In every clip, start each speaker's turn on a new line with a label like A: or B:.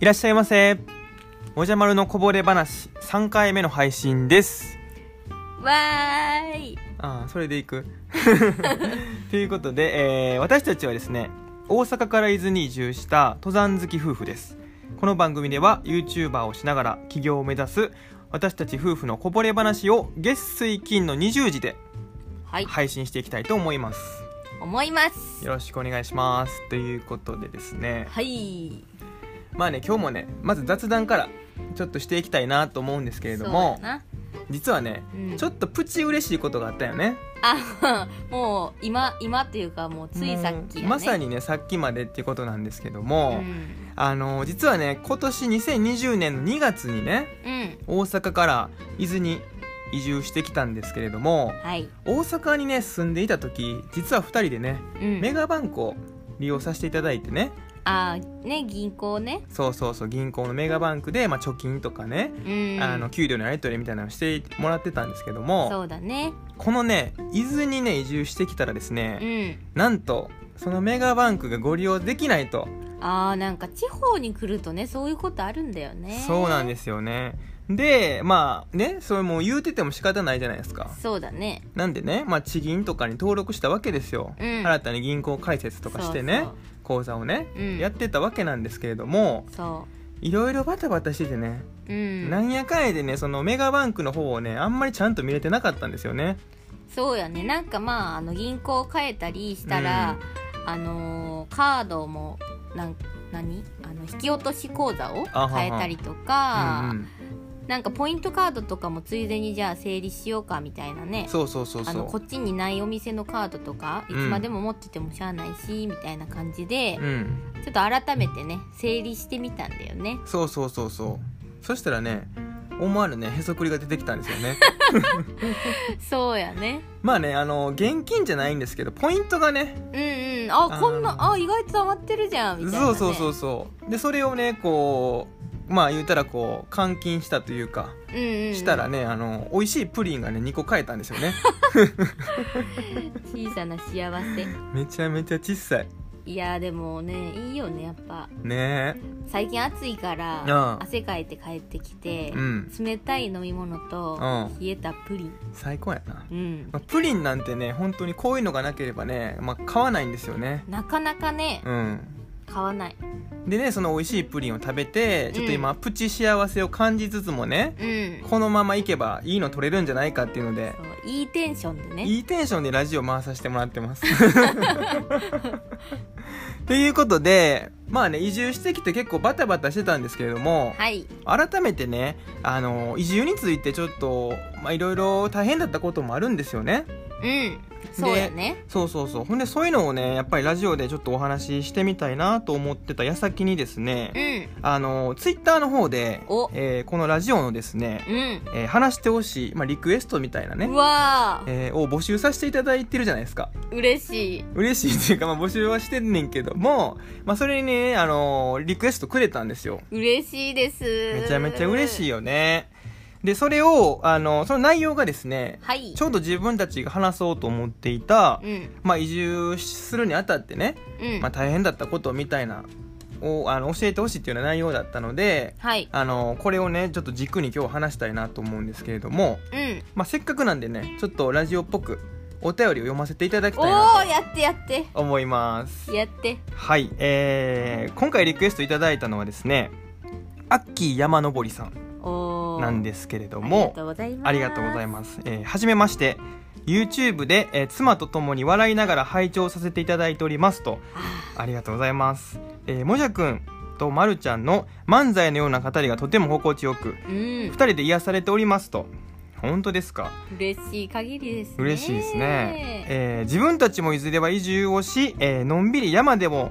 A: いらっしゃいませ。もじゃまるのこぼれ話、3回目の配信です。
B: わーい
A: ああ、それでいく。ということで、えー私たちはですね、大阪から伊豆に移住した登山好き夫婦です。この番組では YouTuber をしながら起業を目指す私たち夫婦のこぼれ話を月水金の20時で
B: はい、
A: 配信していきたいと思います。
B: 思います
A: よろしくお願いします。ということでですね、
B: はい
A: まあね、今日もね、まず雑談からちょっとしていきたいなと思うんですけれども実はね、
B: うん、
A: ちょっとプチ嬉しいことがあったよね。
B: あ もう今今っていうかもうついさっきやね。
A: まさにね、さっきまでっていうことなんですけども、
B: うん、
A: あの、実はね、今年2020年の2月にね、
B: うん、
A: 大阪から伊豆に移住してきたんですけれども、
B: はい、
A: 大阪にね、住んでいた時、実は2人でね、
B: うん、
A: メガバンクを利用させていただいてね、
B: あね銀行ね。
A: そうそうそう、銀行のメガバンクで、まあ、貯金とかね、
B: うん。
A: あの給料のやり取りみたいなのをしてもらってたんですけども
B: そうだね。
A: このね伊豆にね移住してきたらです
B: う
A: ね、
B: ん。
A: なんとそのメガバンクがご利用できないと、
B: あーなんか地方に来るとねそういうことあるんだよね。
A: そうなんですよね。でまあねそれもう言うてても仕方ないじゃないですか。
B: そうだね。
A: なんでね、まあ、地銀とかに登録したわけですよ、
B: うん。
A: 新たに銀行開設とかしてね
B: そう
A: 口座をね、
B: うん。
A: やってたわけなんですけれども
B: そ
A: いろいろバタバタしててね、
B: ううん。
A: なんやかんやでねそのメガバンクの方をねあんまりちゃんと見れてなかったんですよね。
B: そうやね。なんかまああの銀行変えたりしたら、あのーカードもなん何？あの引き落とし口座を変えたりとか
A: うんうん
B: なんかポイントカードとかもついでにじゃあ整理しようかみたいなね。
A: そうそうそう
B: あのこ
A: そ
B: っちにないお店のカードとかいつまでも持っててもしゃあないし、みたいな感じで
A: う、うん。
B: ちょっと改めてね整理してみたんだよね。
A: そうそうそうそう。そしたらね思わぬねへそくりが出てきたんですよね。
B: そうやね。
A: まあねあの現金じゃないんですけどポイントがね
B: うんうん。あこんな
A: あ
B: あ意外と溜まってるじゃんみたいな、ね、
A: そうそうそうそう。でそれをねこうまあ言うたらこう換金したというか
B: うんうん。うん
A: したらねあの美味しいプリンがね2個買えたんですよね。
B: 小さな幸せ。
A: めちゃめちゃ小さい。
B: いやでもねいいよねやっぱ。
A: ね。
B: 最近暑いから
A: うん
B: 汗かいて帰ってきて、
A: うん。
B: 冷たい飲み物と
A: うん
B: 冷えたプリン。
A: 最高やな、
B: うん。
A: まあプリンなんてね本当にこういうのがなければね、まあ、買わないんですよね。
B: なかなかね
A: うん
B: 買わない。
A: でねその美味しいプリンを食べてちょっと今、プチ幸せを感じつつもね
B: うん。
A: このままいけばいいの取れるんじゃないかっていうので
B: そういいテンションでね。
A: いいテンションでラジオ回させてもらってます。ということでまあね移住してきて結構バタバタしてたんですけれども
B: はい。
A: 改めてねあの移住についてちょっとまあいろいろ大変だったこともあるんですよね。
B: うんそうやね。
A: そうそうそう。ほんでそういうのをねやっぱりラジオでちょっとお話ししてみたいなと思ってた矢先にですね
B: うん。
A: あのツイッターの方で
B: お、
A: えーこのラジオのですね、
B: うん。
A: えー話してほしい、まあ、リクエストみたいなね
B: う、わ
A: えーを募集させていただいてるじゃないですか。
B: ー嬉しい。
A: 嬉しいっていうか、まあ、募集はしてんねんけども、まあ、それにね、あのーリクエストくれたんですよ。
B: 嬉しいです。
A: めちゃめちゃ嬉しい
B: よ
A: よね。で、それを、あのその内容がですね、
B: はい。
A: ちょうど自分たちが話そうと思っていた、
B: うん。
A: まあ、移住するにあたってね、
B: うん、
A: まあ、大変だったことみたいな、を、あの、教えてほしいっていうような内容だったので、
B: はい。
A: あのこれをね、ちょっと軸に今日話したいなと思うんですけれども、
B: うん。
A: まあ、せっかくなんでね、ちょっとラジオっぽく、お便りを読ませていただき
B: お
A: たいな
B: おやってやって。
A: と思います。
B: やって。
A: はい、えー、今回リクエストいただいたのはですねアッキー山登りさんなんです。けれど
B: ありが
A: も
B: とうございます。
A: ありがとうございます、えーはじめまして。YouTube で、えー妻と共に笑いながら拝聴させていただいておりますと。
B: あ
A: ありがとうございます、えー、もじゃくんとまるちゃんの漫才のような語りがとても心地よく
B: ーうん。
A: 二人で癒されておりますと。本当ですか？
B: 嬉しい限りですね。
A: 嬉しいですね、えー自分たちもいずれは移住をし、えーのんびり山でも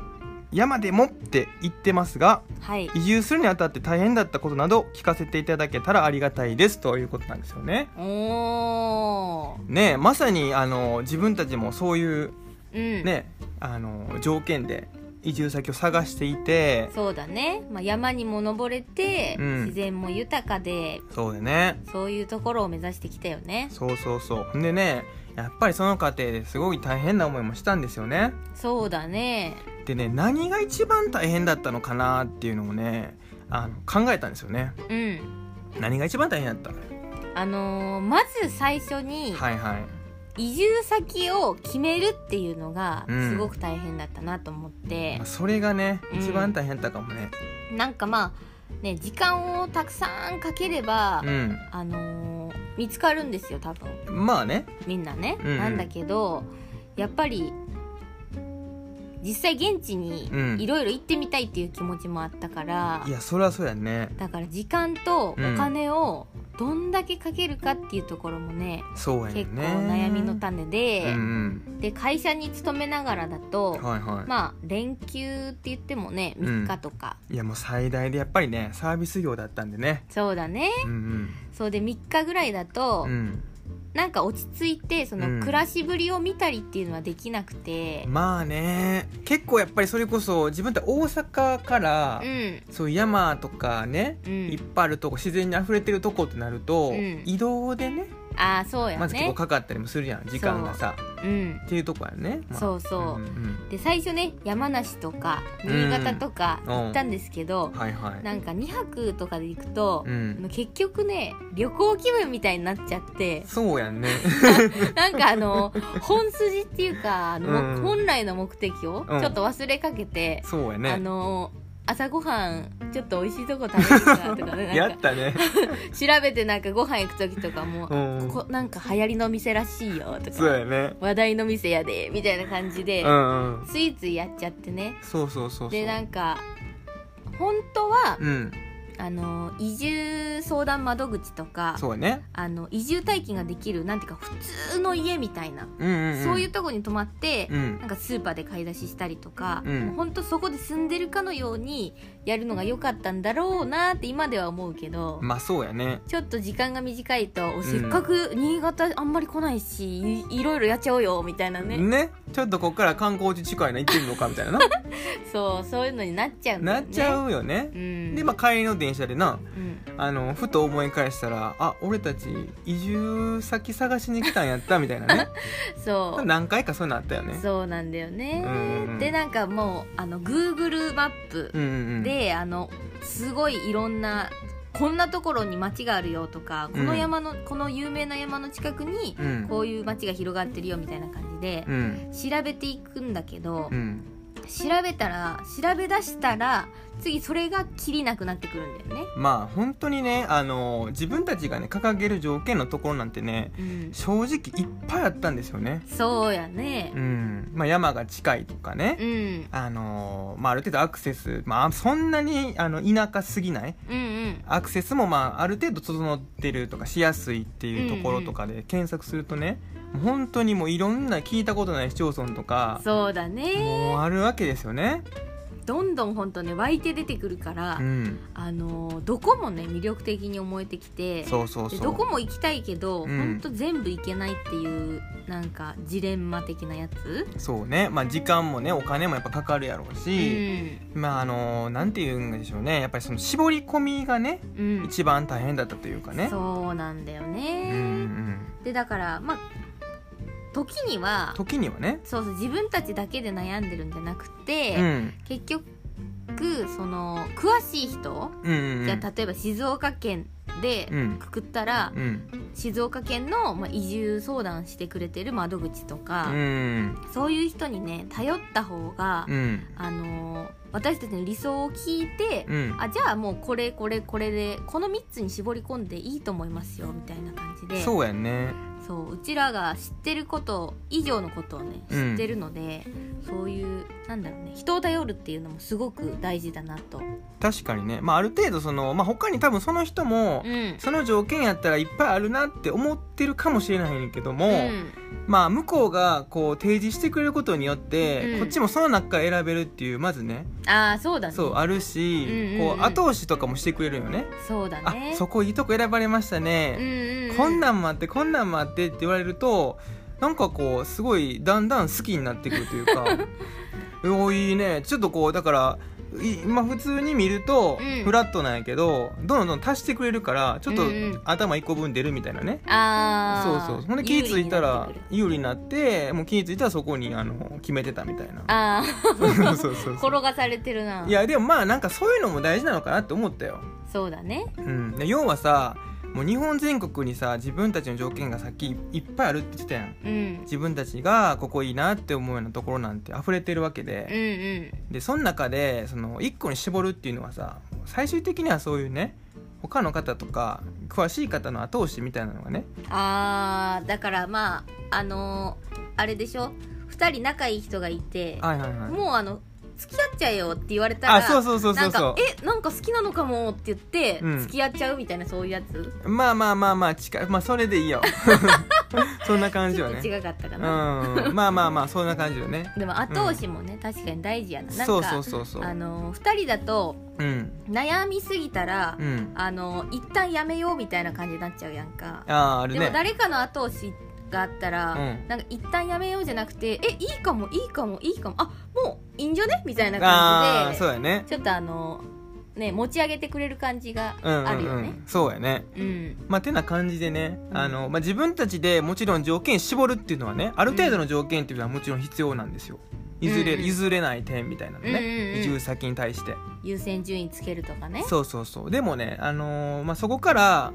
A: 山でもって言ってますが
B: はい。
A: 移住するにあたって大変だったことなど聞かせていただけたらありがたいですということなんですよね。
B: おー。
A: ねえまさにあの自分たちもそういう
B: うん。
A: ねあの条件で移住先を探していて
B: そうだね、まあ、山にも登れて、
A: うん。
B: 自然も豊かで
A: そうでね。
B: そういうところを目指してきたよね。
A: そうそうそう。でねやっぱりその過程ですごい大変な思いもしたんですよね。
B: そうだね。
A: でね何が一番大変だったのかなっていうのをねあの考えたんですよね。
B: うん。
A: 何が一番大変だった
B: あのーまず最初に
A: はいはい
B: 移住先を決めるっていうのが
A: うん。
B: すごく大変だったなと思って。
A: まあ、それがね
B: うん。
A: 一番大変だかもね。
B: なんかまあね時間をたくさんかければ、
A: うん。
B: あのー見つかるんですよ多分。
A: まあね。
B: みんなね、
A: うんうん。
B: なんだけどやっぱり実際現地に
A: うん。
B: いろいろ行ってみたいっていう気持ちもあったから、
A: いやそりゃそうやね。
B: だから時間とお金をどんだけかけるかっていうところもね、
A: そうやね。
B: 結構悩みの種で、
A: うん
B: で会社に勤めながらだと、
A: うんはいはい、
B: まあ連休って言ってもね3日とか、
A: いやもう最大でやっぱりねサービス業だったんでね。
B: そうだね。
A: うん
B: そうで3日ぐらいだと、
A: うん、うん、
B: なんか落ち着いてそ
A: うん。
B: の暮らしぶりを見たりっていうのはできなくて。
A: まあね。結構やっぱりそれこそ自分って大阪から、
B: うん。
A: そう山とかね、
B: うん。
A: いっぱいあるとこ自然に溢れてるとこってなると、
B: うん。
A: 移動でね
B: ああそうや
A: まず結構
B: ね
A: かかったりもするやん時間がさ。
B: う。ん。
A: っていうとこやね、まあ。
B: そうそう。
A: うんうん
B: で最初ね山梨とか新潟とか
A: うん。
B: 行ったんですけど、
A: はいはい。
B: なんか2泊とかで行くと、
A: うん。
B: 結局ね旅行気分みたいになっちゃって。
A: そうやんね。
B: なんかあの本筋っていうかあの、
A: うん。
B: 本来の目的を
A: うん
B: ちょっと忘れかけて、
A: そうやね。
B: あの朝ごはんちょっと美味しいとこ食べるかとかねなんか。
A: やったね。
B: 調べてなんかご飯行く時とかも、
A: うん。
B: ここなんか流行りの店らしいよと
A: そう
B: か
A: やね。
B: 話題の店やでみたいな感じで、
A: うんうん。
B: ついついやっちゃってね。
A: そうそうそうそう。
B: でなんか本当は、
A: うん
B: あの移住相談窓口とか
A: そうやね。
B: あの移住体験ができるなんていうか普通の家みたいな、
A: うんうん、うん、
B: そういうとこに泊まって、
A: うん。
B: なんかスーパーで買い出ししたりとか、
A: うん。
B: 本当そこで住んでるかのようにやるのが良かったんだろうなって今では思うけど、
A: まあそうやね。
B: ちょっと時間が短いと、おせっかく新潟あんまり来ないしいいろいろやっちゃおうよみたいなね、
A: ね。ちょっとこっから観光地近いな行ってみようかみたいなな。
B: そうそういうのになっちゃうんだよね。
A: なっちゃうよね。
B: う、ん、
A: でまあ帰りの電車でな
B: うん。
A: あのふと思い返したらあ俺たち移住先探しに来たんやったみたいなね。
B: そう。
A: 何回かそういうのあったよね。
B: そうなんだよね、
A: うん
B: でなんかもうあの Google マップ
A: うんうんうん。
B: で、あのすごいいろんなこんなところに町があるよとかこの山の、この有名な山の近くに
A: うん。
B: こういう町が広がってるよみたいな感じで
A: うん。
B: 調べていくんだけど、
A: うん。
B: 調べたら調べ出したら次それがきりなくなってくるんだよね。
A: まあ本当にねあの自分たちがね掲げる条件のところなんてね
B: うん、
A: 正直いっぱいあったんですよね。
B: そうやね。
A: う。ん。まあ山が近いとかね、
B: うん、
A: あのまあ、ある程度アクセス、まあ、そんなにあの田舎すぎない
B: うんうん。
A: アクセスも、まあ、ある程度整ってるとかしやすいっていうところとかで検索するとね、もう本当にもういろんな聞いたことない市町村とか
B: そうだね。
A: もうあるわけですよね。
B: どんどん本当ね湧いて出てくるから、
A: うん、
B: あのどこもね魅力的に思えてきて
A: そうそうそう。
B: でどこも行きたいけど、
A: うん。
B: 本当全部行けないっていうなんかジレンマ的なやつ、
A: そうね、まあ、時間もねお金もやっぱかかるやろう
B: う
A: し、
B: ん。
A: まああのなんていうんでしょうね。やっぱりその絞り込みがね
B: うん、
A: 一番大変だったというかね。
B: そうなんだよ
A: うんう
B: ね、
A: ん、
B: でだからまあ時には
A: 時にはね、
B: そうそう自分たちだけで悩んでるんじゃなくて、
A: うん。
B: 結局その詳しい人、
A: うんうんうん、
B: じゃあ例えば静岡県で
A: うん。
B: くくったら、
A: うん。
B: 静岡県の、まあ、移住相談してくれてる窓口とか、
A: うん。
B: そういう人にね頼った方が、
A: うん。
B: あのー私たちの理想を聞いて、
A: うん。
B: あじゃあもうこれこれこれでこの3つに絞り込んでいいと思いますよみたいな感じで。
A: そうやんね
B: そううちらが知ってること以上のことをね
A: うん。
B: 知ってるので、そういうなんだろうね人を頼るっていうのもすごく大事だなと。
A: 確かにね、まあ、ある程度その、まあ、他に多分その人も、
B: うん。
A: その条件やったらいっぱいあるなって思ってるかもしれないけども、
B: うん
A: まあ向こうがこう提示してくれることによって、
B: うん。
A: こっちもその中から選べるっていうまずね。
B: ああそうだね。
A: そうあるし、
B: うんうんうん。
A: こう後押しとかもしてくれるよね。
B: そうだね。
A: あそこいいとこ選ばれました
B: うん
A: ね、
B: うんうん、
A: こんなんもあってこんなんもあってって言われるとなんかこうすごいだんだん好きになってくるというか。おいいね。ちょっとこうだからいまあ、普通に見ると
B: うん。
A: フラットなんやけど、どんどんどん足してくれるからちょっと
B: うんうん。
A: 頭1個分出るみたいなね、
B: ああ
A: そうそう。ほんで気付いたら有利になってもう気付いたらそこにあの決めてたみたいな。
B: ああ
A: そうそうそうそう。
B: 転がされてるな。い
A: やでもまあなんかそういうのも大事なのかなって思ったよ、
B: そうだね。
A: うん、で要はさもう日本全国にさ自分たちの条件がさっきいっぱいあるって言ってたやん。
B: うん。
A: 自分たちがここいいなって思うようなところなんて溢れてるわけ
B: うん
A: で、
B: うん。
A: でその中でその1個に絞るっていうのはさ最終的にはそういうね他の方とか詳しい方の後押しみたいなのがね。
B: あーだからまああのーあれでしょ？2人仲いい人がいて
A: はいはいはい。
B: もうあの付き合っちゃえよって言われたら
A: あそうそうそうそう。そう
B: なんかえなんか好きなのかもって言って、
A: うん。
B: 付き合っちゃうみたいなそういうやつ？
A: まあまあまあまあ近い。まあそれでいいよ。そんな感じよね。
B: ちょっと違かったかな、
A: うんまあまあまあそんな感じよね。
B: でも後押しもね、確かに大事やな。なんか
A: そうそうそうそう。
B: あの2人だと
A: うん。
B: 悩みすぎたら、
A: うん。
B: あの一旦やめようみたいな感じになっちゃうやんか、
A: ああある
B: でも
A: ね
B: 誰かの後押しがあったら、
A: うん。
B: なんか一旦やめようじゃなくてえいいかもいいかもいいかも。あもういいんじゃね？みたいな
A: あ
B: 感じで
A: あそうやね。
B: ちょっとあのね持ち上げてくれる感じが
A: うんうん、
B: あるよね。
A: うん、そうやね。
B: うん。
A: まあてな感じでね、
B: うん。
A: あのまあ、自分たちでもちろん条件絞るっていうのはねある程度の条件っていうのはもちろん必要なんですよ。譲れ,、
B: うん。
A: 譲れない点みたいなのね、
B: うんうんうん。
A: 移住先に対して。
B: 優先順位つけるとかね。
A: そうそうそう。でもね、あのーまあ、そこから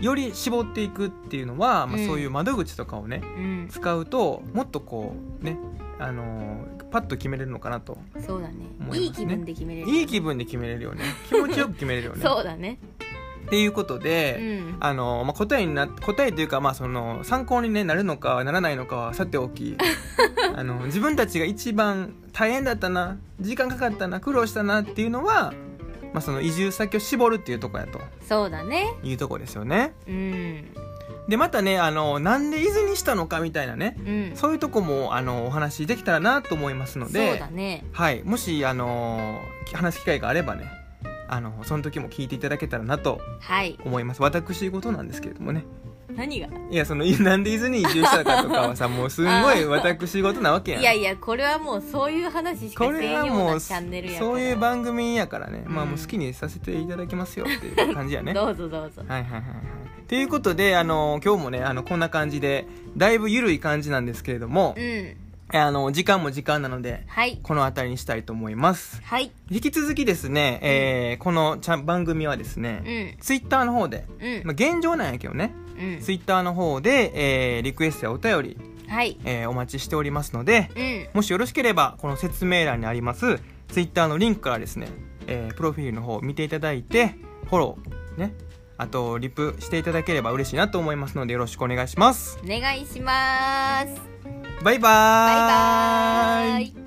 A: より絞っていくっていうのは、まあ、
B: うん。
A: そういう窓口とかをね
B: うん。
A: 使うともっとこうね、あのーパッと決めれるのかなと
B: そうだね。
A: 思い
B: いい気分で決めれる
A: いい気分で決めれるよね。気持ちよく決めれるよね。
B: そうだね。
A: っていうこと
B: う
A: で、
B: ん。
A: あのまあ、答えにな答えというか、まあ、その参考に、ね、なるのかならないのかはさておき あの自分たちが一番大変だったな時間かかったな苦労したなっていうのは、まあ、その移住先を絞るっていうところやと。
B: そうだね。
A: いうところですよね。
B: うん。
A: でまたねあのなんで伊豆にしたのかみたいなね。
B: うん。
A: そういうとこもあのお話できたらなと思いますので。
B: そうだね。
A: はい、もしあの話す機会があればね。あのその時も聞いていただけたらなと
B: はい。
A: 思います。私事なんですけれどもね
B: 何が？
A: いやそのいなんで伊豆に移住したかとかはさもうすんごい 私事なわけやん。
B: いやいやこれはもうそういう話しか
A: こ
B: せんようなチャンネルやから。
A: そういう番組やからね、まあ
B: うん
A: もう好きにさせていただきますよっていう感じやね。
B: どうぞどうぞ。
A: はいはいはいはい。ということであの今日もねあのこんな感じでだいぶ緩い感じなんですけれども
B: うん
A: あの時間も時間なので
B: はい。
A: この辺りにしたいと思います。
B: はい。
A: 引き続きですね、えーこのちゃん番組はですね、
B: うん。
A: ツイッターの方で、
B: うん。
A: まあ、現状なんやけどね、
B: うん。
A: ツイッターの方で、えーリクエストやお便り、
B: はい。
A: えーお待ちしておりますので
B: うん。
A: もしよろしければこの説明欄にありますツイッターのリンクからですね、えープロフィールの方を見ていただいてフォローねあとリプしていただければ嬉しいなと思いますのでよろしくお願いします。
B: お願いします
A: バイバーイ
B: バイバーイ